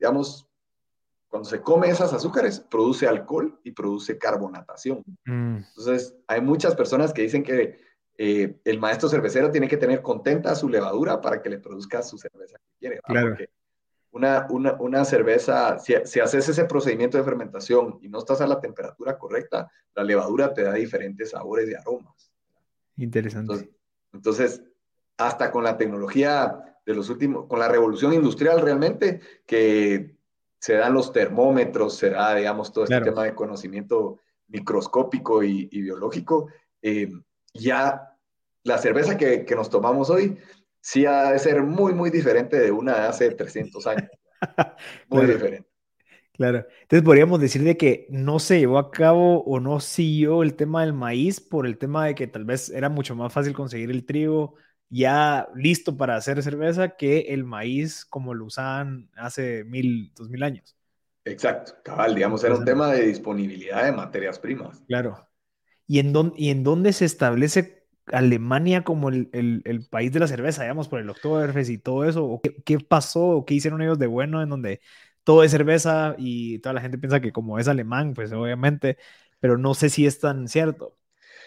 digamos, cuando se come esas azúcares, produce alcohol y produce carbonatación. Mm. Entonces, hay muchas personas que dicen que eh, el maestro cervecero tiene que tener contenta su levadura para que le produzca su cerveza que quiere. Claro una, una, una cerveza, si, si, haces ese procedimiento de fermentación y no estás a la temperatura correcta, la levadura te da diferentes sabores y aromas. Interesante. Entonces, hasta con la tecnología de los últimos, con la revolución industrial realmente, que se dan los termómetros, se da, digamos, todo este tema de conocimiento microscópico y, biológico, eh, ya la cerveza que, que, nos tomamos hoy sí ha de ser muy, muy diferente de una de hace 300 años. Muy diferente. Claro. Entonces podríamos decir de que no se llevó a cabo o no siguió el tema del maíz por el tema de que tal vez era mucho más fácil conseguir el trigo ya listo para hacer cerveza que el maíz como lo usaban hace mil, dos mil años. Exacto, cabal, digamos, era un tema de disponibilidad de materias primas. Claro. ¿Y en, dónde, y en dónde se establece Alemania como el, el, país de la cerveza, digamos, por el Oktoberfest y todo eso? ¿O qué, qué pasó? ¿Qué hicieron ellos de bueno en donde todo es cerveza y toda la gente piensa que como es alemán, pues obviamente, pero no sé si es tan cierto.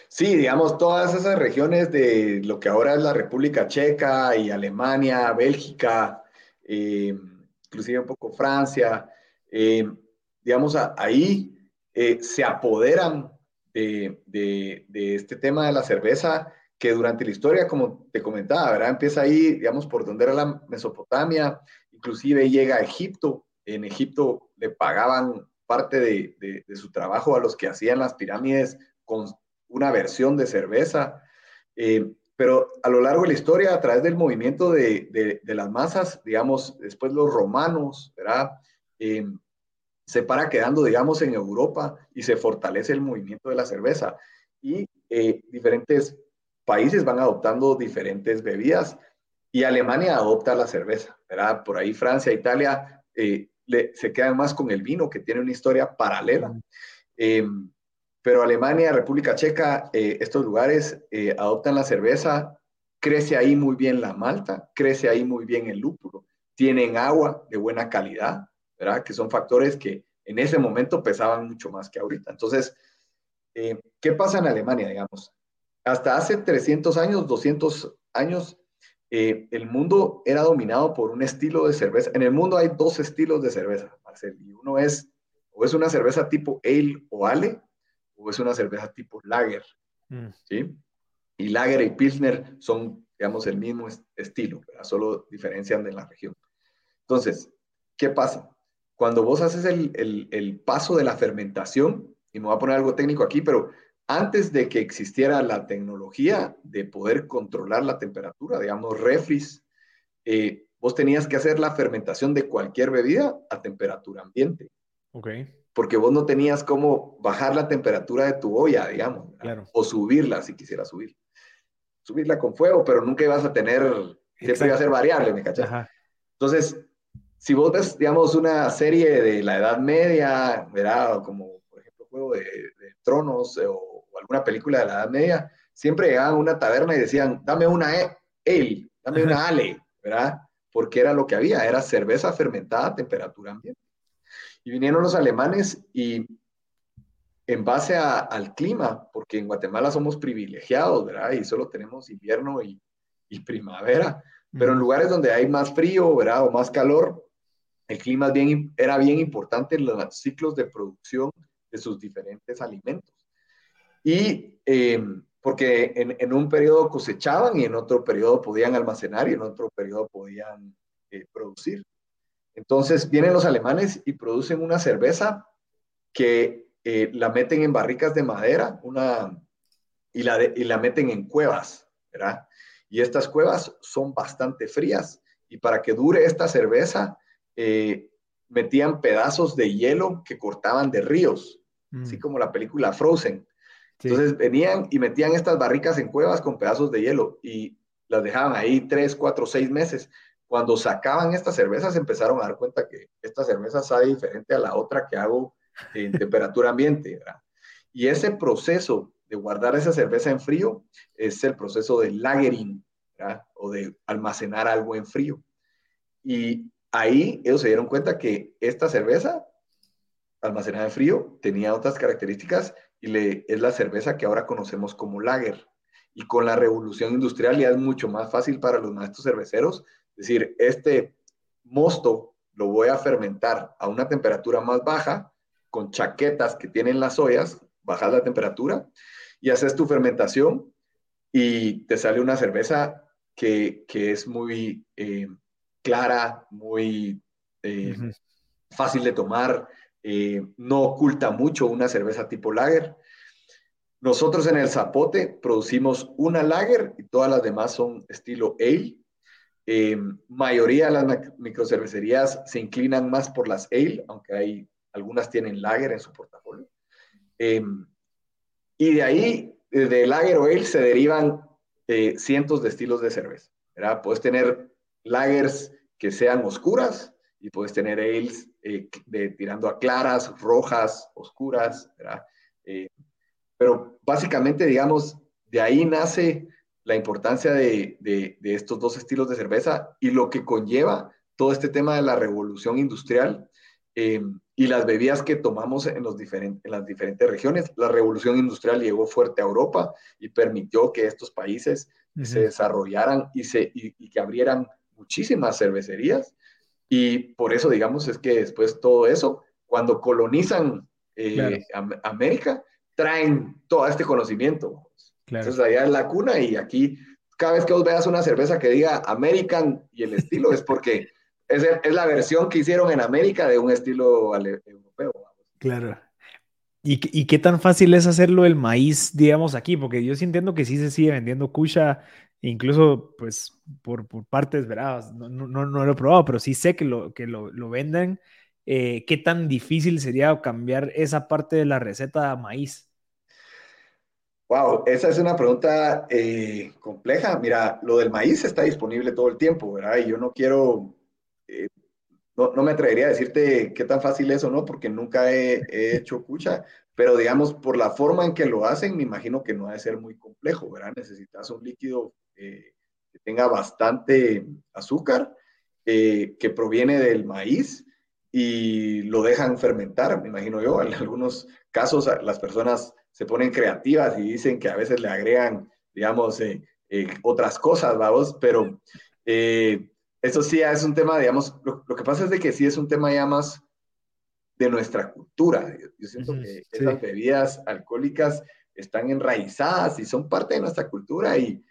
Sí, digamos, todas esas regiones de lo que ahora es la República Checa y Alemania, Bélgica, eh, inclusive un poco Francia, eh, digamos, ahí eh, se apoderan de, de, este tema de la cerveza que durante la historia, como te comentaba, ¿verdad? Empieza ahí, digamos, por donde era la Mesopotamia, inclusive llega a Egipto. En Egipto le pagaban parte de, su trabajo a los que hacían las pirámides con una versión de cerveza. Eh, pero a lo largo de la historia, a través del movimiento de, de, las masas, digamos, después los romanos, ¿verdad? Eh, se para quedando, digamos, en Europa y se fortalece el movimiento de la cerveza. Y eh, diferentes países van adoptando diferentes bebidas y Alemania adopta la cerveza, ¿verdad? Por ahí Francia, Italia se quedan más con el vino, que tiene una historia paralela. Pero Alemania, República Checa, eh, estos lugares eh, adoptan la cerveza, crece ahí muy bien la malta, crece ahí muy bien el lúpulo, tienen agua de buena calidad, ¿verdad? Que son factores que en ese momento pesaban mucho más que ahorita. Entonces, eh, ¿qué pasa en Alemania, digamos? Hasta hace 300 años, 200 años, el mundo era dominado por un estilo de cerveza. En el mundo hay dos estilos de cerveza, Marcel, y uno es, o es una cerveza tipo ale o ale, o es una cerveza tipo lager, mm. ¿sí? Y lager y pilsner son, digamos, el mismo estilo, solo diferencian de la región. Entonces, ¿qué pasa? Cuando vos haces el, el, paso de la fermentación, y me voy a poner algo técnico aquí, pero antes de que existiera la tecnología de poder controlar la temperatura, digamos, refris, eh, vos tenías que hacer la fermentación de cualquier bebida a temperatura ambiente. Ok porque vos no tenías cómo bajar la temperatura de tu olla, digamos, o subirla si quisieras subir. Subirla con fuego, pero nunca ibas a tener, siempre iba a ser variable, ¿me cachas? Entonces, si vos ves, digamos, una serie de la Edad Media, ¿verdad? Como, por ejemplo, Juego de, Tronos eh, o, alguna película de la Edad Media, siempre llegaban a una taberna y decían, dame una e ale, dame una ale, ¿verdad? Porque era lo que había, era cerveza fermentada a temperatura ambiente. Y vinieron los alemanes y en base al clima, porque en Guatemala somos privilegiados, ¿verdad? Y solo tenemos invierno y, primavera, pero en lugares donde hay más frío, ¿verdad? O más calor, el clima bien, era bien importante en los ciclos de producción de sus diferentes alimentos. Y em, porque en, un periodo cosechaban y en otro periodo podían almacenar y en otro periodo podían eh, producir. Entonces vienen los alemanes y producen una cerveza que eh, la meten en barricas de madera una, y, la y la meten en cuevas, ¿verdad? Y estas cuevas son bastante frías y para que dure esta cerveza eh, metían pedazos de hielo que cortaban de ríos, así mm. como la película Frozen. Entonces venían y metían estas barricas en cuevas con pedazos de hielo y las dejaban ahí tres, cuatro, seis meses cuando sacaban estas cervezas empezaron a dar cuenta que esta cerveza sabe diferente a la otra que hago en temperatura ambiente. ¿verdad? Y ese proceso de guardar esa cerveza en frío es el proceso de lagering ¿verdad? o de almacenar algo en frío. Y ahí ellos se dieron cuenta que esta cerveza almacenada en frío tenía otras características y le, es la cerveza que ahora conocemos como lager. Y con la revolución industrial ya es mucho más fácil para los maestros cerveceros decir, este mosto lo voy a fermentar a una temperatura más baja, con chaquetas que tienen las ollas, bajas la temperatura y haces tu fermentación y te sale una cerveza que, es muy eh, clara, muy eh, fácil de tomar, eh, no oculta mucho una cerveza tipo lager. Nosotros en el Zapote producimos una lager y todas las demás son estilo ale. Eh, mayoría de las microcervecerías se inclinan más por las ale, aunque hay algunas tienen lager en su portafolio. Eh, y de ahí, de lager o ale, se derivan eh, cientos de estilos de cerveza. ¿verdad? Puedes tener lagers que sean oscuras y puedes tener ales de, tirando a claras, rojas, oscuras. ¿verdad? pero básicamente, digamos, de ahí nace la importancia de, estos dos estilos de cerveza y lo que conlleva todo este tema de la revolución industrial eh, y las bebidas que tomamos en, los diferentes, en las diferentes regiones. La revolución industrial llegó fuerte a Europa y permitió que estos países se desarrollaran y, se, y, que abrieran muchísimas cervecerías. Y por eso, digamos, es que después todo eso, cuando colonizan eh, América, traen todo este conocimiento. Entonces allá es la cuna y aquí cada vez que vos veas una cerveza que diga American y el estilo es porque es, es la versión que hicieron en América de un estilo europeo. Claro. ¿Y, ¿Y, qué tan fácil es hacerlo el maíz, digamos, aquí? Porque yo sí entiendo que sí se sigue vendiendo cucha, incluso pues por, por partes, ¿verdad? No, no, no, lo he probado, pero sí sé que lo, que lo, venden. Eh, ¿Qué tan difícil sería cambiar esa parte de la receta a maíz? Wow, esa es una pregunta eh, compleja. Mira, lo del maíz está disponible todo el tiempo, ¿verdad? Y yo no quiero, no, me atrevería a decirte qué tan fácil es o no, porque nunca he, hecho cucha, pero digamos, por la forma en que lo hacen, me imagino que no ha de ser muy complejo, ¿verdad? Necesitas un líquido eh, que tenga bastante azúcar, que proviene del maíz y lo dejan fermentar, me imagino yo. En algunos casos las personas se ponen creativas y dicen que a veces le agregan, digamos, eh, eh, otras cosas, vamos, pero eh, eso sí es un tema, digamos, lo, que pasa es de que sí es un tema ya más de nuestra cultura. Yo, siento que esas bebidas alcohólicas están enraizadas y son parte de nuestra cultura y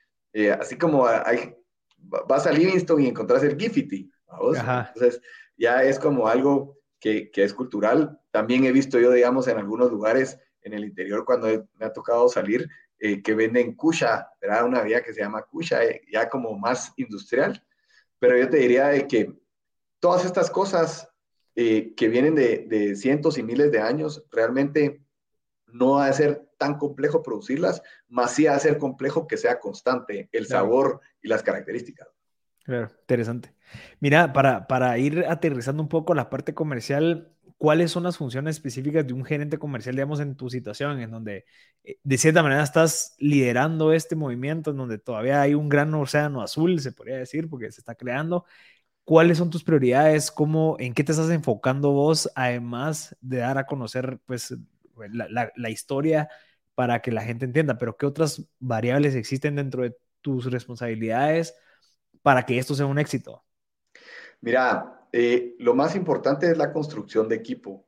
así como hay, vas a Livingston y encontrás el Gifty, entonces ya es como algo que, que, es cultural. También he visto yo, digamos, en algunos lugares en el interior cuando me ha tocado salir, eh, que venden kusha, ¿verdad? Una vía que se llama kusha, eh, ya como más industrial. Pero yo te diría de que todas estas cosas eh, que vienen de, de, cientos y miles de años, realmente no va a ser tan complejo producirlas, más sí va a ser complejo que sea constante el sabor y las características. Claro, interesante. Mira, para, para ir aterrizando un poco la parte comercial, cuáles son las funciones específicas de un gerente comercial, digamos, en tu situación, en donde eh, de cierta manera estás liderando este movimiento, en donde todavía hay un gran océano azul, se podría decir, porque se está creando. ¿Cuáles son tus prioridades? ¿Cómo, ¿En qué te estás enfocando vos, además de dar a conocer pues, la, la historia para que la gente entienda? Pero ¿qué otras variables existen dentro de tus responsabilidades para que esto sea un éxito? Mira, eh, lo más importante es la construcción de equipo.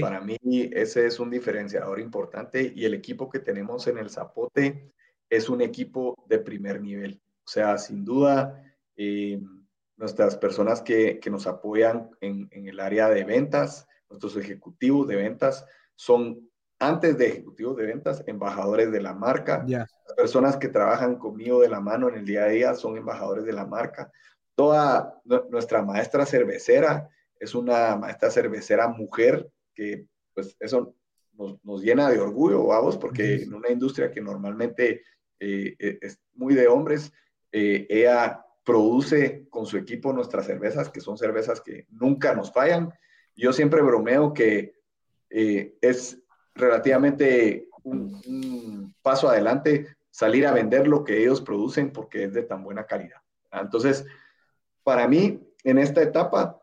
Para mí ese es un diferenciador importante y el equipo que tenemos en el Zapote es un equipo de primer nivel. O sea, sin duda, eh, nuestras personas que, que nos apoyan en, en, el área de ventas, nuestros ejecutivos de ventas, son antes de ejecutivos de ventas, embajadores de la marca. Las personas que trabajan conmigo de la mano en el día a día son embajadores de la marca toda nuestra maestra cervecera es una maestra cervecera mujer que pues eso nos, llena de orgullo, vamos, porque en una industria que normalmente eh, e, es muy de hombres, eh, ella produce con su equipo nuestras cervezas, que son cervezas que nunca nos fallan. Yo siempre bromeo que eh, es relativamente un, paso adelante salir a vender lo que ellos producen porque es de tan buena calidad. Entonces, para mí, en esta etapa,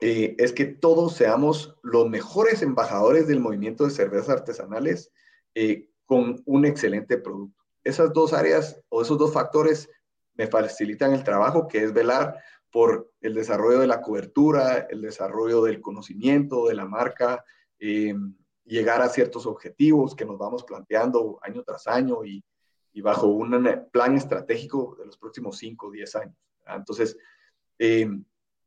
eh, es que todos seamos los mejores embajadores del movimiento de cervezas artesanales eh, con un excelente producto. Esas dos áreas o esos dos factores me facilitan el trabajo, que es velar por el desarrollo de la cobertura, el desarrollo del conocimiento de la marca, eh, llegar a ciertos objetivos que nos vamos planteando año tras año y, y bajo un plan estratégico de los próximos 5 o 10 años. Entonces, eh,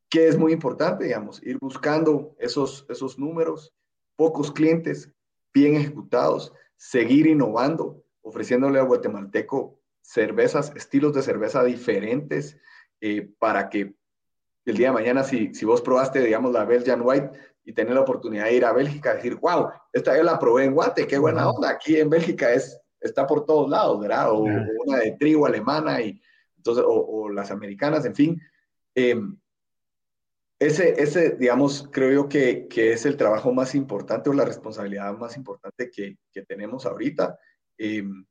que es muy importante, digamos, ir buscando esos, esos números, pocos clientes bien ejecutados, seguir innovando, ofreciéndole al guatemalteco cervezas, estilos de cerveza diferentes eh, para que el día de mañana, si, si vos probaste, digamos, la Belgian White y tener la oportunidad de ir a Bélgica, decir, wow, esta yo la probé en Guate, qué buena onda, aquí en Bélgica es, está por todos lados, ¿verdad? O, una de trigo alemana y entonces, o, o, las americanas, en fin, Em, ese, ese, digamos, creo yo que, que, es el trabajo más importante o la responsabilidad más importante que, que tenemos ahorita. Em,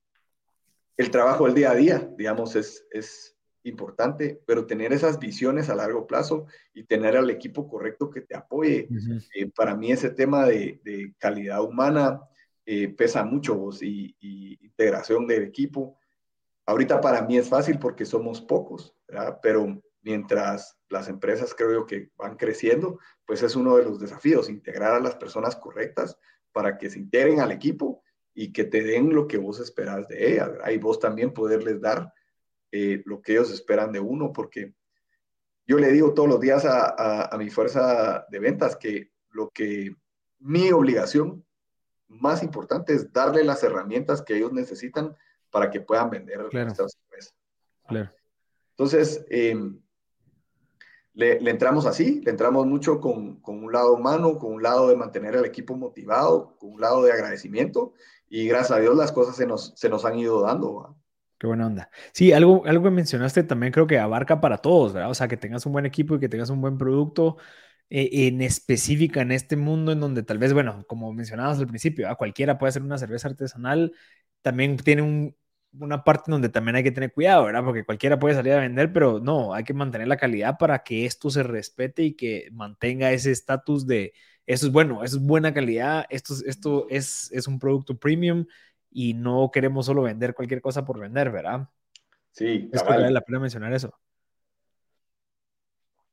el trabajo del día a día, digamos, es, es importante, pero tener esas visiones a largo plazo y tener al equipo correcto que te apoye. Eh, para mí ese tema de, de calidad humana eh, pesa mucho vos y, integración del equipo. Ahorita para mí es fácil porque somos pocos, pero mientras las empresas creo yo que van creciendo, pues es uno de los desafíos, integrar a las personas correctas para que se integren al equipo y que te den lo que vos esperas de ellas, y vos también poderles dar eh, lo que ellos esperan de uno, porque yo le digo todos los días a, a, mi fuerza de ventas que lo que mi obligación más importante es darle las herramientas que ellos necesitan para que puedan vender claro. Claro. Entonces, em, le, entramos así, le entramos mucho con, con, un lado humano, con un lado de mantener al equipo motivado, con un lado de agradecimiento y gracias a Dios las cosas se nos, se nos han ido dando. Qué buena onda. Sí, algo, algo que mencionaste también creo que abarca para todos, ¿verdad? O sea, que tengas un buen equipo y que tengas un buen producto eh, en específica en este mundo en donde tal vez, bueno, como mencionabas al principio, a cualquiera puede hacer una cerveza artesanal, también tiene un, una parte donde también hay que tener cuidado, ¿verdad? Porque cualquiera puede salir a vender, pero no, hay que mantener la calidad para que esto se respete y que mantenga ese estatus de, eso es bueno, eso es buena calidad, esto, esto es, es un producto premium y no queremos solo vender cualquier cosa por vender, ¿verdad? Sí, es que vale la pena mencionar eso.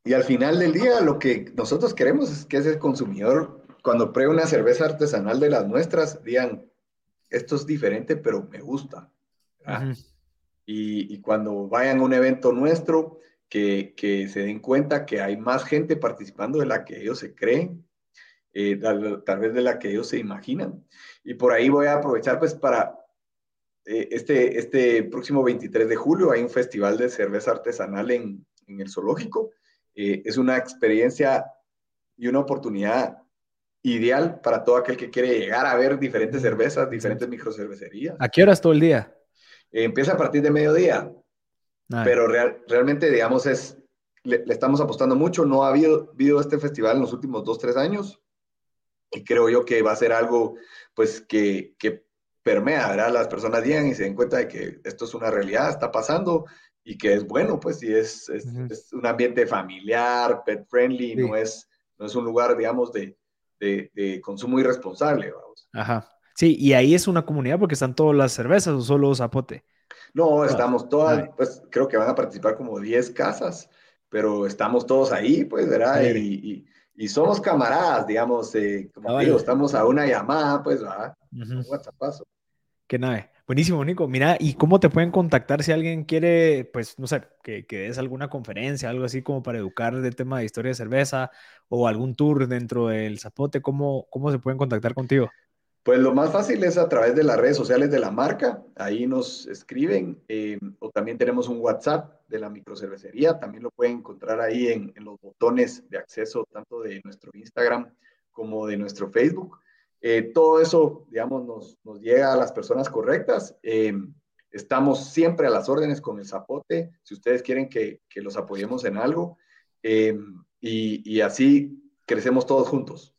Y al final del día, lo que nosotros queremos es que ese consumidor, cuando pruebe una cerveza artesanal de las nuestras, digan, esto es diferente, pero me gusta. Y, cuando vayan a un evento nuestro, que, se den cuenta que hay más gente participando de la que ellos se creen, eh, tal, vez de la que ellos se imaginan. Y por ahí voy a aprovechar pues para eh, este, este próximo 23 de julio hay un festival de cerveza artesanal en, en el zoológico eh, es una experiencia y una oportunidad ideal para todo aquel que quiere llegar a ver diferentes cervezas, diferentes microcervecerías. ¿A qué horas todo el día? Empieza a partir de mediodía, pero realmente, digamos, es, le, estamos apostando mucho. No ha habido, habido este festival en los últimos dos, tres años y creo yo que va a ser algo, pues, que, que permea, ¿verdad? Las personas llegan y se den cuenta de que esto es una realidad, está pasando y que es bueno, pues, y es, es, un ambiente familiar, pet friendly, no, es, no es un lugar, digamos, de, de, consumo irresponsable, vamos. Ajá. Sí, y ahí es una comunidad porque están todas las cervezas o solo Zapote. No, estamos todas, pues creo que van a participar como 10 casas, pero estamos todos ahí, pues, ¿verdad? Y, y, somos camaradas, digamos, eh, como ah, digo, estamos a una llamada, pues, ¿verdad? Un WhatsApp. Qué nave. Buenísimo, Nico. Mira, ¿y cómo te pueden contactar si alguien quiere, pues, no sé, que, que des alguna conferencia, algo así como para educar del tema de historia de cerveza o algún tour dentro del Zapote? ¿Cómo, cómo se pueden contactar contigo? Pues lo más fácil es a través de las redes sociales de la marca. Ahí nos escriben. Eh, o también tenemos un WhatsApp de la microcervecería. También lo pueden encontrar ahí en, los botones de acceso, tanto de nuestro Instagram como de nuestro Facebook. Eh, todo eso, digamos, nos, llega a las personas correctas. Eh, estamos siempre a las órdenes con el zapote, si ustedes quieren que, los apoyemos en algo. Y, y, así crecemos todos juntos.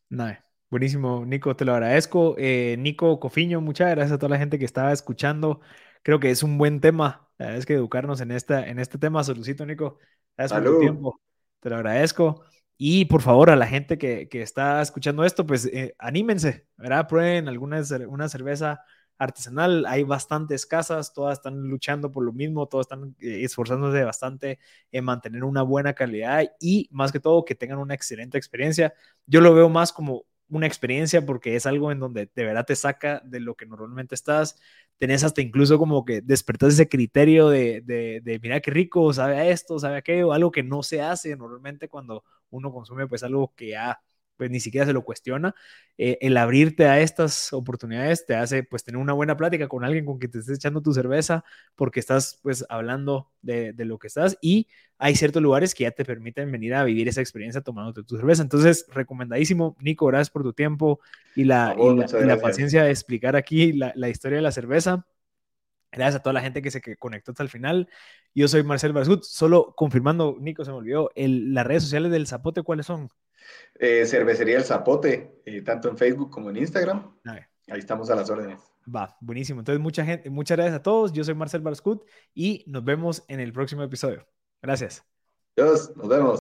Buenísimo, Nico, te lo agradezco. Nico Cofiño, muchas gracias a toda la gente que estaba escuchando. Creo que es un buen tema. La verdad es que educarnos en, esta, en este tema. Saludcito, Nico. Gracias por tu tiempo. Te lo agradezco. Y por favor, a la gente que, que está escuchando esto, pues eh, anímense, ¿verdad? Prueben alguna una cerveza artesanal. Hay bastantes casas, todas están luchando por lo mismo, todas están eh, esforzándose bastante en mantener una buena calidad y más que todo que tengan una excelente experiencia. Yo lo veo más como una experiencia porque es algo en donde de verdad te saca de lo que normalmente estás. Tenés hasta incluso como que despertas ese criterio de, de, de mira qué rico, sabe a esto, sabe a aquello, algo que no se hace normalmente cuando uno consume pues algo que ya pues ni siquiera se lo cuestiona. Eh, el abrirte a estas oportunidades te hace pues tener una buena plática con alguien con quien te estés echando tu cerveza porque estás pues hablando de, de, lo que estás y hay ciertos lugares que ya te permiten venir a vivir esa experiencia tomándote tu cerveza. Entonces, recomendadísimo, Nico, gracias por tu tiempo y la, y la, paciencia de explicar aquí la, la historia de la cerveza. Gracias a toda la gente que se conectó hasta el final. Yo soy Marcel Barsgut. Solo confirmando, Nico, se me olvidó, el, las redes sociales del Zapote, ¿cuáles son? Eh, cervecería El Zapote, eh, tanto en Facebook como en Instagram. Ahí estamos a las órdenes. Va, buenísimo. Entonces, mucha gente, muchas gracias a todos. Yo soy Marcel Barscut y nos vemos en el próximo episodio. Gracias. Dios, nos vemos.